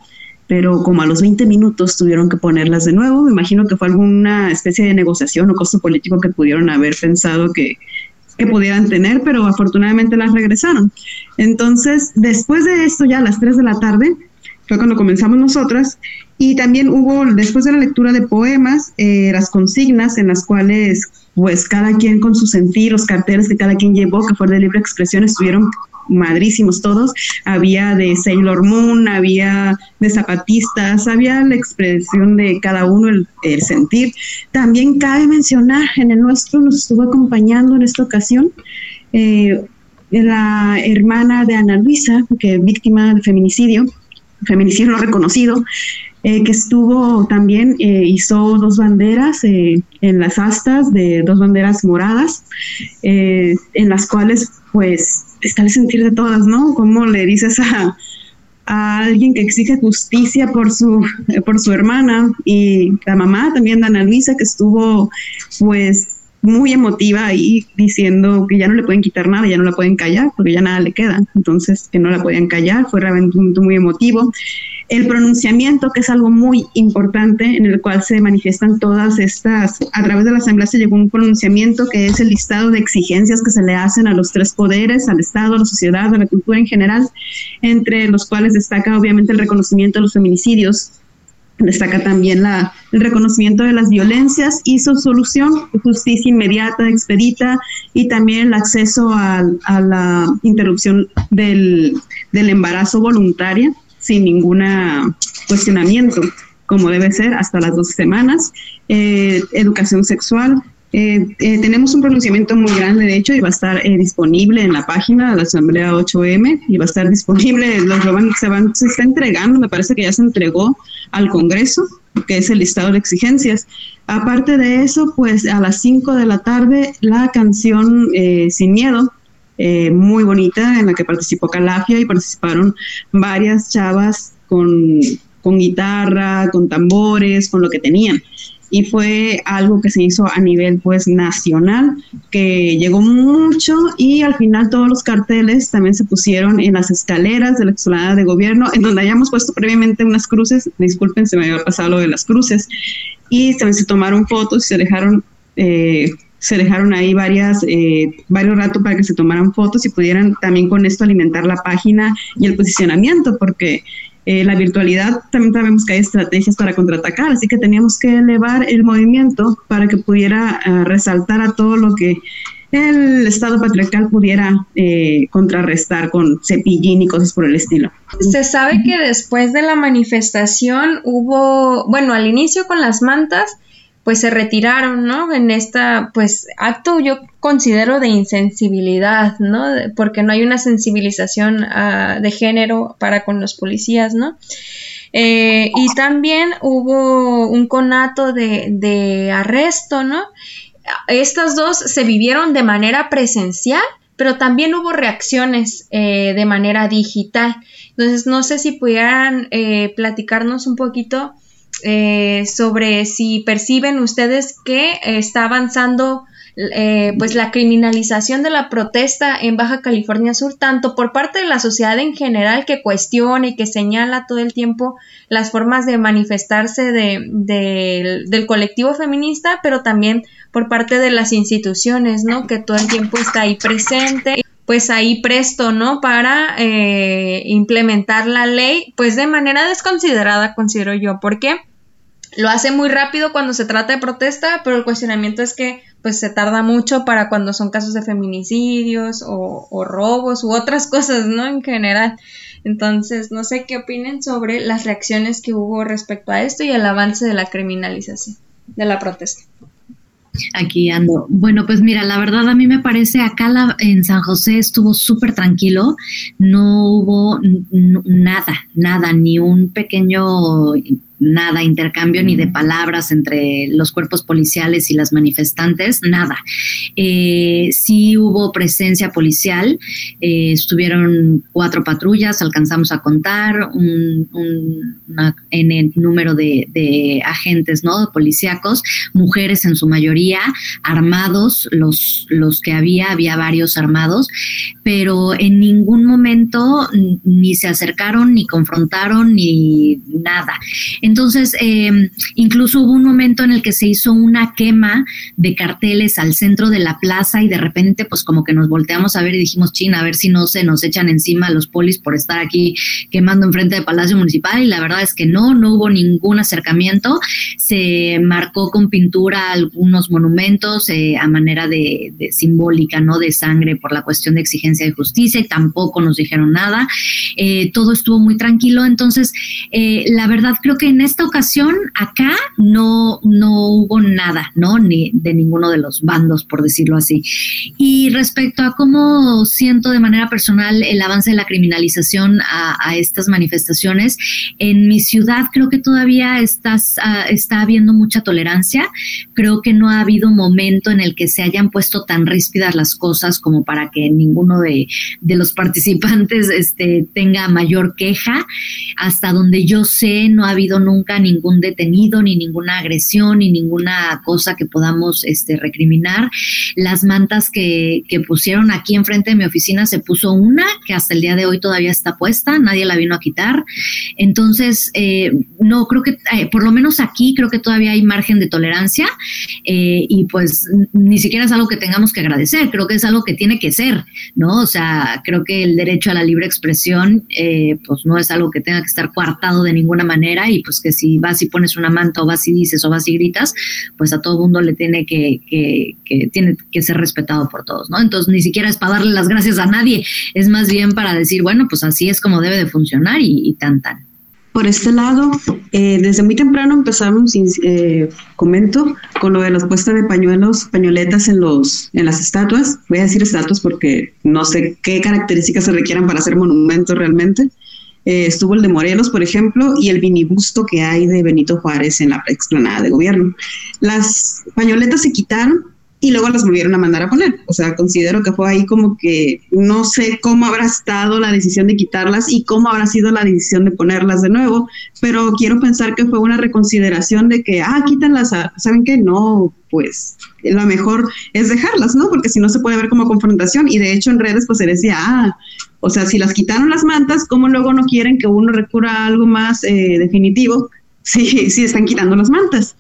pero como a los 20 minutos tuvieron que ponerlas de nuevo. Me imagino que fue alguna especie de negociación o costo político que pudieron haber pensado que, que pudieran tener, pero afortunadamente las regresaron. Entonces, después de esto, ya a las 3 de la tarde, fue cuando comenzamos nosotras Y también hubo, después de la lectura de poemas, eh, las consignas en las cuales pues cada quien con su sentir, los carteles que cada quien llevó, que fue de libre expresión, estuvieron madrísimos todos. Había de Sailor Moon, había de zapatistas, había la expresión de cada uno, el, sentir. También cabe mencionar, en el nuestro nos estuvo acompañando en esta ocasión eh, la hermana de Ana Luisa, que es víctima de feminicidio, feminicidio no reconocido, eh, que estuvo también, eh, hizo dos banderas en las astas de dos banderas moradas, en las cuales pues está el sentir de todas, ¿no? ¿Cómo le dices a, alguien que exige justicia por su, por su hermana? Y la mamá también, Ana Luisa, que estuvo pues muy emotiva ahí diciendo que ya no le pueden quitar nada, ya no la pueden callar, porque ya nada le queda. Entonces, que no la podían callar, fue realmente un muy emotivo el pronunciamiento, que es algo muy importante, en el cual se manifiestan todas estas, a través de la Asamblea se llegó un pronunciamiento que es el listado de exigencias que se le hacen a los tres poderes, al Estado, a la sociedad, a la cultura en general, entre los cuales destaca obviamente el reconocimiento de los feminicidios, destaca también la, el reconocimiento de las violencias y su solución, justicia inmediata, expedita y también el acceso a, a la interrupción del, del embarazo voluntaria sin ningún cuestionamiento, como debe ser, hasta las dos semanas. Eh, educación sexual. Eh, eh, tenemos un pronunciamiento muy grande, de hecho, y va a estar disponible en la página de la Asamblea 8M y va a estar disponible, los, se, van, se está entregando, me parece que ya se entregó al Congreso, que es el listado de exigencias. Aparte de eso, pues a las 5 de la tarde, la canción Sin Miedo, eh, muy bonita en la que participó Calafia y participaron varias chavas con, con guitarra, con tambores, con lo que tenían y fue algo que se hizo a nivel pues nacional que llegó mucho y al final todos los carteles también se pusieron en las escaleras de la explanada de gobierno en donde hayamos puesto previamente unas cruces. Disculpen se me había pasado lo de las cruces. Y también se tomaron fotos y se dejaron eh, se dejaron ahí eh, varios ratos para que se tomaran fotos y pudieran también con esto alimentar la página y el posicionamiento, porque eh, la virtualidad también sabemos que hay estrategias para contraatacar, así que teníamos que elevar el movimiento para que pudiera eh, resaltar a todo lo que el Estado patriarcal pudiera contrarrestar con cepillín y cosas por el estilo. Se sabe que después de la manifestación hubo, bueno, al inicio con las mantas, pues se retiraron, ¿no? En esta, pues, acto yo considero de insensibilidad, ¿no? Porque no hay una sensibilización ah, de género para con los policías, ¿no? Eh, y también hubo un conato de, arresto, ¿no? Estas dos se vivieron de manera presencial, pero también hubo reacciones eh, de manera digital. Entonces, no sé si pudieran eh, platicarnos un poquito eh, sobre si perciben ustedes que está avanzando eh, pues la criminalización de la protesta en Baja California Sur, tanto por parte de la sociedad en general que cuestiona y que señala todo el tiempo las formas de manifestarse del colectivo feminista, pero también por parte de las instituciones, ¿no? Que todo el tiempo está ahí presente pues ahí presto, ¿no? Para eh, implementar la ley, pues de manera desconsiderada, considero yo. ¿Por qué? Lo hace muy rápido cuando se trata de protesta, pero el cuestionamiento es que pues se tarda mucho para cuando son casos de feminicidios o, o robos u otras cosas, ¿no? En general. Entonces, no sé qué opinen sobre las reacciones que hubo respecto a esto y el avance de la criminalización de la protesta. Aquí ando. Bueno, pues mira, la verdad a mí me parece acá en San José estuvo súper tranquilo, no hubo nada, nada, ni un pequeño nada intercambio ni de palabras entre los cuerpos policiales y las manifestantes, nada. Eh, sí hubo presencia policial, eh, estuvieron cuatro patrullas, alcanzamos a contar un, en el número de, agentes ¿no? policíacos, mujeres en su mayoría, armados, los, los que había, había varios armados, pero en ningún momento ni se acercaron, ni confrontaron, ni nada. Entonces, eh, incluso hubo un momento en el que se hizo una quema de carteles al centro de la plaza y de repente, pues como que nos volteamos a ver y dijimos, China, a ver si no se nos echan encima los polis por estar aquí quemando enfrente del Palacio Municipal. Y la verdad es que no, no hubo ningún acercamiento. Se marcó con pintura algunos monumentos eh, a manera de, simbólica, ¿no? De sangre por la cuestión de exigencia de justicia y tampoco nos dijeron nada. Eh, todo estuvo muy tranquilo. Entonces, eh, la verdad creo que en esta ocasión acá no, no hubo nada, ¿no? Ni de ninguno de los bandos, por decirlo así. Y respecto a cómo siento de manera personal el avance de la criminalización a, estas manifestaciones, en mi ciudad creo que todavía estás, ah, está habiendo mucha tolerancia. Creo que no ha habido momento en el que se hayan puesto tan ríspidas las cosas como para que ninguno de, de los participantes este, tenga mayor queja. Hasta donde yo sé, no ha habido nunca ningún detenido, ni ninguna agresión, ni ninguna cosa que podamos este, recriminar. Las mantas que, que pusieron aquí enfrente de mi oficina se puso una que hasta el día de hoy todavía está puesta, nadie la vino a quitar. Entonces, eh, no, creo que eh, por lo menos aquí creo que todavía hay margen de tolerancia eh, y pues ni siquiera es algo que tengamos que agradecer, creo que es algo que tiene que ser, ¿no? O sea, creo que el derecho a la libre expresión pues no es algo que tenga que estar coartado de ninguna manera y pues que si vas y pones una manta o vas y dices o vas y gritas, pues a todo mundo le tiene que, tiene que ser respetado por todos, ¿no? Entonces ni siquiera es para darle las gracias a nadie, es más bien para decir, bueno, pues así es como debe de funcionar y, tan tan. Por este lado, eh, desde muy temprano empezamos, eh, comento, con lo de la puesta de pañuelos, pañoletas en, los, en las estatuas. Voy a decir estatuas porque no sé qué características se requieran para hacer monumentos realmente. Eh, estuvo el de Morelos, por ejemplo, y el vinibusto que hay de Benito Juárez en la explanada de gobierno. Las pañoletas se quitaron y luego las volvieron a mandar a poner. O sea, considero que fue ahí como que no sé cómo habrá estado la decisión de quitarlas y cómo habrá sido la decisión de ponerlas de nuevo, pero quiero pensar que fue una reconsideración de que, ah, quítanlas, ah, ¿saben qué? No, pues lo mejor es dejarlas, ¿no? Porque si no se puede ver como confrontación y de hecho en redes pues se decía, ah, o sea, si las quitaron las mantas, ¿cómo luego no quieren que uno recurra a algo más eh, definitivo? Sí, sí, están quitando las mantas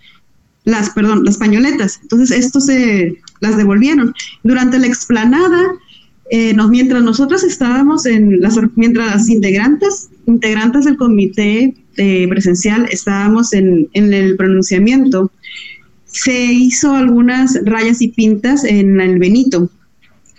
las, perdón, las pañoletas. Entonces, esto se las devolvieron. Durante la explanada, eh, mientras nosotros estábamos en las, mientras las integrantes, integrantes del comité eh, presencial estábamos en, en, el pronunciamiento, se hizo algunas rayas y pintas en el Benito,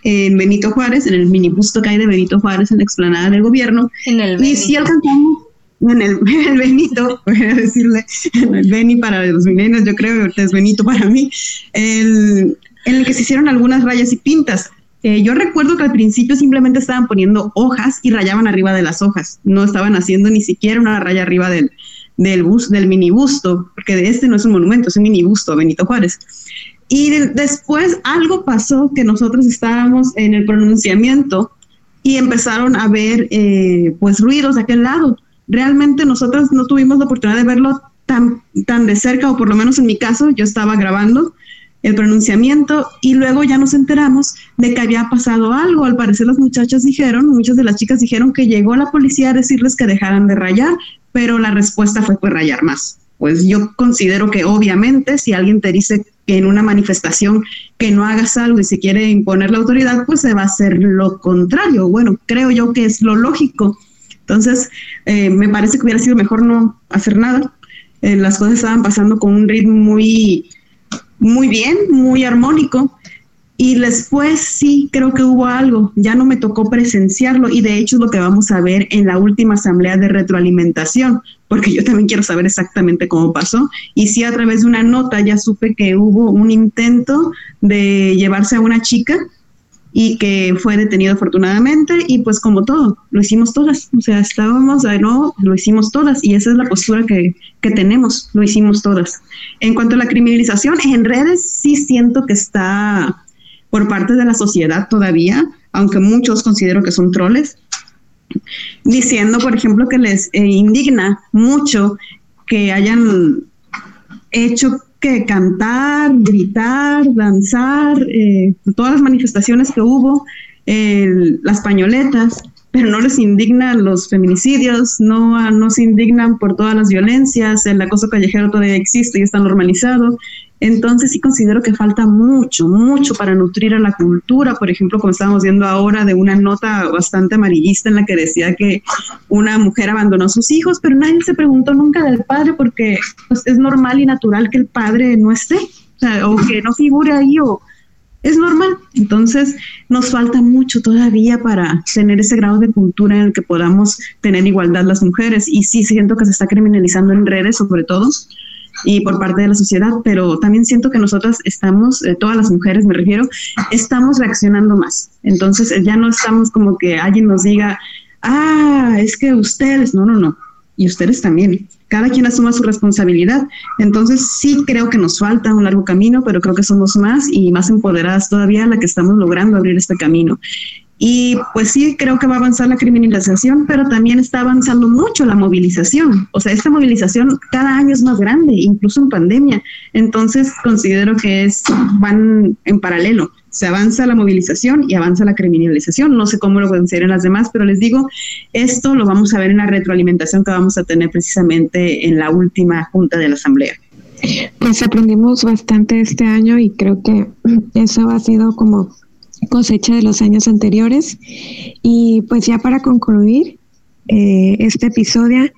en Benito Juárez, en el mini busto que hay de Benito Juárez en la explanada del gobierno. En el y sí alcanzamos en el, Benito, voy a decirle, en el Beni para los milenios, yo creo que es Benito para mí, el, en el que se hicieron algunas rayas y pintas. Eh, yo recuerdo que al principio simplemente estaban poniendo hojas y rayaban arriba de las hojas, no estaban haciendo ni siquiera una raya arriba del, del, bus, del mini busto, porque de este no es un monumento, es un mini busto, Benito Juárez. Y después algo pasó que nosotros estábamos en el pronunciamiento y empezaron a ver eh, pues ruidos de aquel lado realmente nosotros no tuvimos la oportunidad de verlo tan, tan de cerca, o por lo menos en mi caso, yo estaba grabando el pronunciamiento y luego ya nos enteramos de que había pasado algo. Al parecer las muchachas dijeron, muchas de las chicas dijeron que llegó la policía a decirles que dejaran de rayar, pero la respuesta fue pues rayar más. Pues yo considero que obviamente si alguien te dice en una manifestación que no hagas algo y se quiere imponer la autoridad, pues se va a hacer lo contrario. Bueno, creo yo que es lo lógico entonces, eh, me parece que hubiera sido mejor no hacer nada. Eh, las cosas estaban pasando con un ritmo muy, muy bien, muy armónico. Y después sí creo que hubo algo, ya no me tocó presenciarlo y de hecho es lo que vamos a ver en la última asamblea de retroalimentación, porque yo también quiero saber exactamente cómo pasó. Y sí a través de una nota ya supe que hubo un intento de llevarse a una chica y que fue detenido afortunadamente y pues como todo, lo hicimos todas, o sea, estábamos, no, lo hicimos todas y esa es la postura que, que tenemos, lo hicimos todas. En cuanto a la criminalización, en redes sí siento que está por parte de la sociedad todavía, aunque muchos considero que son troles, diciendo, por ejemplo, que les eh, indigna mucho que hayan hecho que cantar, gritar, danzar, eh, todas las manifestaciones que hubo, las pañoletas, pero no les indignan los feminicidios, no, no se indignan por todas las violencias, el acoso callejero todavía existe y está normalizado. Entonces sí considero que falta mucho, mucho para nutrir a la cultura. Por ejemplo, como estábamos viendo ahora de una nota bastante amarillista en la que decía que una mujer abandonó a sus hijos, pero nadie se preguntó nunca del padre porque pues, es normal y natural que el padre no esté, o, o que no figure ahí o es normal. Entonces, nos falta mucho todavía para tener ese grado de cultura en el que podamos tener igualdad las mujeres. Y sí, siento que se está criminalizando en redes, sobre todo, y por parte de la sociedad, pero también siento que nosotras estamos, eh, todas las mujeres me refiero, estamos reaccionando más. Entonces, ya no estamos como que alguien nos diga, ah, es que ustedes, no, no, no y ustedes también. Cada quien asuma su responsabilidad. Entonces sí creo que nos falta un largo camino, pero creo que somos más y más empoderadas todavía la que estamos logrando abrir este camino. Y pues sí, creo que va a avanzar la criminalización, pero también está avanzando mucho la movilización. O sea, esta movilización cada año es más grande, incluso en pandemia. Entonces considero que es, van en paralelo se avanza la movilización y avanza la criminalización. No sé cómo lo consideran las demás, pero les digo, esto lo vamos a ver en la retroalimentación que vamos a tener precisamente en la última junta de la Asamblea. Pues aprendimos bastante este año y creo que eso ha sido como cosecha de los años anteriores. Y pues ya para concluir eh, este episodio,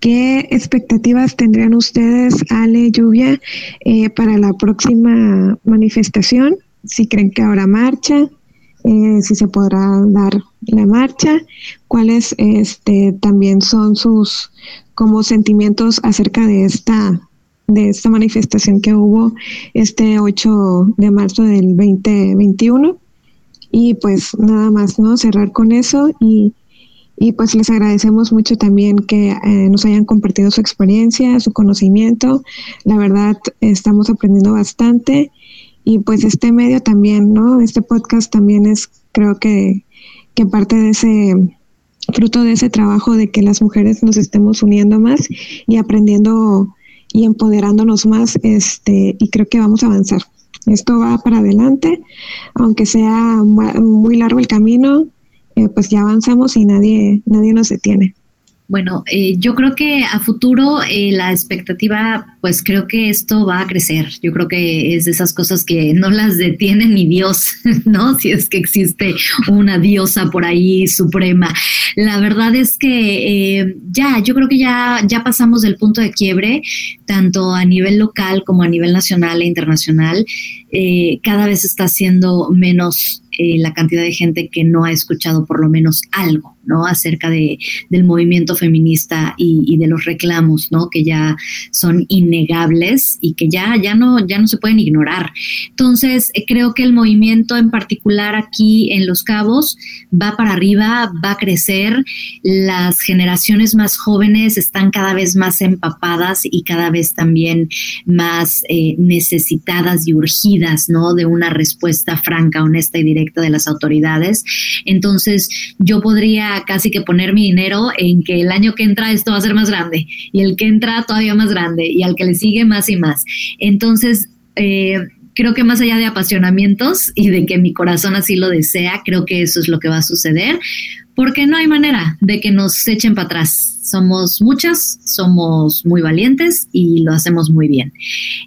¿qué expectativas tendrían ustedes, Ale, Lluvia, eh, para la próxima manifestación? si creen que habrá marcha, eh, si se podrá dar la marcha, cuáles este, también son sus como sentimientos acerca de esta de esta manifestación que hubo este 8 de marzo del 2021 y pues nada más no cerrar con eso y, y pues les agradecemos mucho también que eh, nos hayan compartido su experiencia, su conocimiento. La verdad, estamos aprendiendo bastante y pues este medio también, ¿no? Este podcast también es, creo que, que parte de ese fruto de ese trabajo de que las mujeres nos estemos uniendo más y aprendiendo y empoderándonos más, este, y creo que vamos a avanzar. Esto va para adelante, aunque sea muy largo el camino, eh, pues ya avanzamos y nadie, nadie nos detiene. Bueno, eh, yo creo que a futuro eh, la expectativa, pues creo que esto va a crecer. Yo creo que es de esas cosas que no las detiene ni Dios, ¿no? Si es que existe una diosa por ahí suprema. La verdad es que eh, ya, yo creo que ya, ya pasamos del punto de quiebre, tanto a nivel local como a nivel nacional e internacional. cada vez está siendo menos la cantidad de gente que no ha escuchado por lo menos algo, ¿no? Acerca de, del movimiento feminista y, de los reclamos, ¿no? Que ya son innegables y que ya, ya, no, ya no se pueden ignorar. Entonces, eh, creo que el movimiento en particular aquí en Los Cabos va para arriba, va a crecer. Las generaciones más jóvenes están cada vez más empapadas y cada vez también más eh, necesitadas y urgidas, ¿no? De una respuesta franca, honesta y directa de las autoridades. Entonces, yo podría casi que poner mi dinero en que el año que entra esto va a ser más grande y el que entra todavía más grande y al que le sigue más y más. Entonces, eh, creo que más allá de apasionamientos y de que mi corazón así lo desea, creo que eso es lo que va a suceder, porque no hay manera de que nos echen para atrás. Somos muchas, somos muy valientes y lo hacemos muy bien.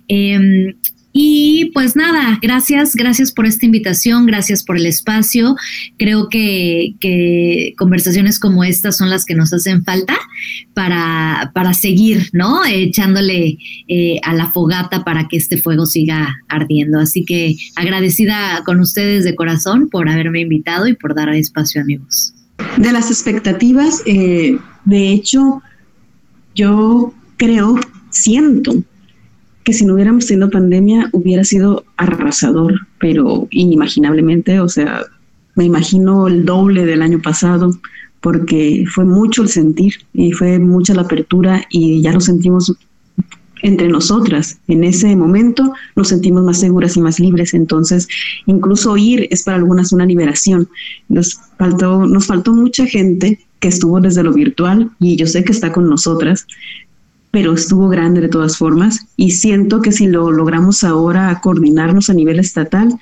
Em, y pues nada, gracias, gracias por esta invitación, gracias por el espacio. Creo que, conversaciones como estas son las que nos hacen falta para, para seguir, ¿no? Echándole eh, a la fogata para que este fuego siga ardiendo. Así que agradecida con ustedes de corazón por haberme invitado y por dar espacio, amigos. De las expectativas, eh, de hecho, yo creo, siento que si no hubiéramos tenido pandemia hubiera sido arrasador, pero inimaginablemente, o sea, me imagino el doble del año pasado, porque fue mucho el sentir y fue mucha la apertura y ya lo sentimos entre nosotras. En ese momento nos sentimos más seguras y más libres. Entonces, incluso ir es para algunas una liberación. Nos faltó, nos faltó mucha gente que estuvo desde lo virtual y yo sé que está con nosotras, pero estuvo grande de todas formas y siento que si lo logramos ahora coordinarnos a nivel estatal,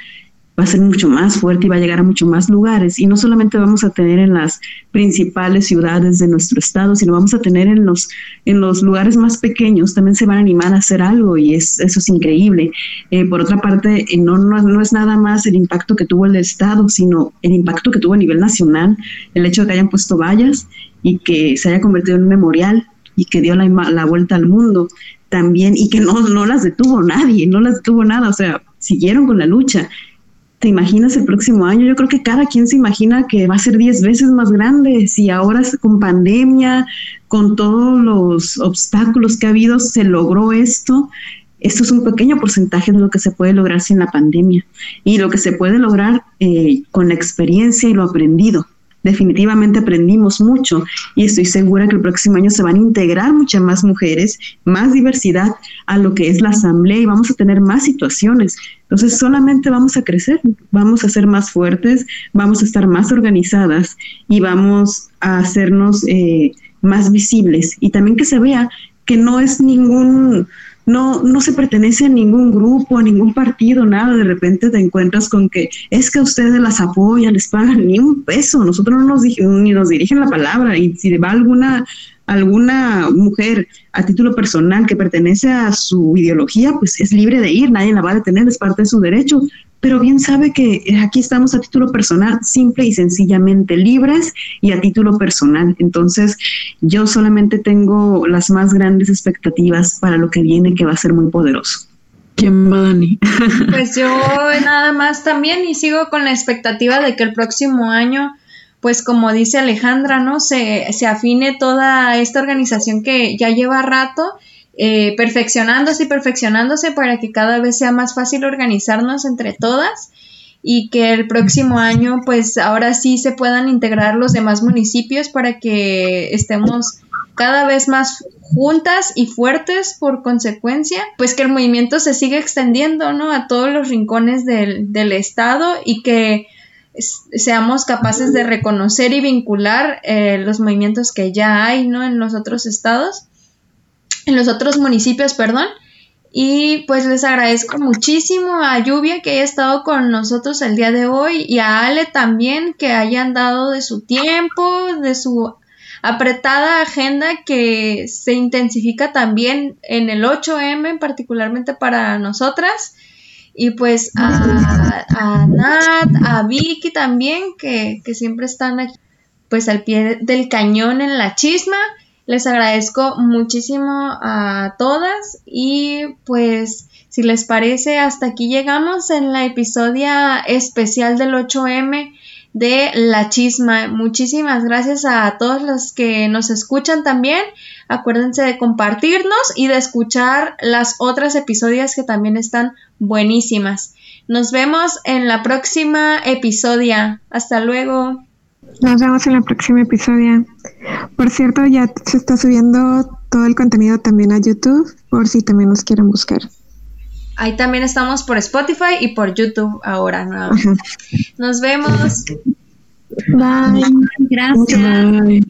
va a ser mucho más fuerte y va a llegar a mucho más lugares. Y no solamente vamos a tener en las principales ciudades de nuestro estado, sino vamos a tener en los, en los lugares más pequeños, también se van a animar a hacer algo y es, eso es increíble. Eh, por otra parte, eh, no, no, no, es nada más el impacto que tuvo el estado, sino el impacto que tuvo a nivel nacional, el hecho de que hayan puesto vallas y que se haya convertido en un memorial y que dio la, la vuelta al mundo también y que no, no las detuvo nadie, no las detuvo nada, o sea, siguieron con la lucha te imaginas el próximo año? Yo creo que cada quien se imagina que va a ser 10 veces más grande. Si ahora con pandemia, con todos los obstáculos que ha habido, se logró esto, esto es un pequeño porcentaje de lo que se puede lograr sin la pandemia y lo que se puede lograr eh, con la experiencia y lo aprendido definitivamente aprendimos mucho y estoy segura que el próximo año se van a integrar muchas más mujeres, más diversidad a lo que es la asamblea y vamos a tener más situaciones. Entonces solamente vamos a crecer, vamos a ser más fuertes, vamos a estar más organizadas y vamos a hacernos eh, más visibles y también que se vea que no es ningún no, no se pertenece a ningún grupo, a ningún partido, nada. De repente te encuentras con que es que ustedes las apoyan, les pagan ni un peso. Nosotros no nos ni nos dirigen la palabra. Y si va alguna, alguna mujer a título personal que pertenece a su ideología, pues es libre de ir, nadie la va a detener, es parte de su derecho pero bien sabe que aquí estamos a título personal, simple y sencillamente libres y a título personal. Entonces, yo solamente tengo las más grandes expectativas para lo que viene, que va a ser muy poderoso. ¿Quién va, Dani? Pues yo nada más también y sigo con la expectativa de que el próximo año, pues como dice Alejandra, ¿no? Se, se afine toda esta organización que ya lleva rato eh, perfeccionándose y perfeccionándose para que cada vez sea más fácil organizarnos entre todas y que el próximo año pues ahora sí se puedan integrar los demás municipios para que estemos cada vez más juntas y fuertes por consecuencia, pues que el movimiento se siga extendiendo, ¿no? A todos los rincones del, del estado y que seamos capaces de reconocer y vincular eh, los movimientos que ya hay, ¿no? En los otros estados en los otros municipios, perdón. Y pues les agradezco muchísimo a Lluvia que haya estado con nosotros el día de hoy y a Ale también que hayan dado de su tiempo, de su apretada agenda que se intensifica también en el 8M, particularmente para nosotras. Y pues a, a Nat, a Vicky también, que, que siempre están aquí, pues al pie del cañón en la chisma. Les agradezco muchísimo a todas y pues si les parece hasta aquí llegamos en la episodio especial del 8M de La Chisma. Muchísimas gracias a todos los que nos escuchan también. Acuérdense de compartirnos y de escuchar las otras episodios que también están buenísimas. Nos vemos en la próxima episodio. Hasta luego. Nos vemos en el próximo episodio. Por cierto, ya se está subiendo todo el contenido también a YouTube, por si también nos quieren buscar. Ahí también estamos por Spotify y por YouTube ahora. Nos vemos. Bye. Gracias.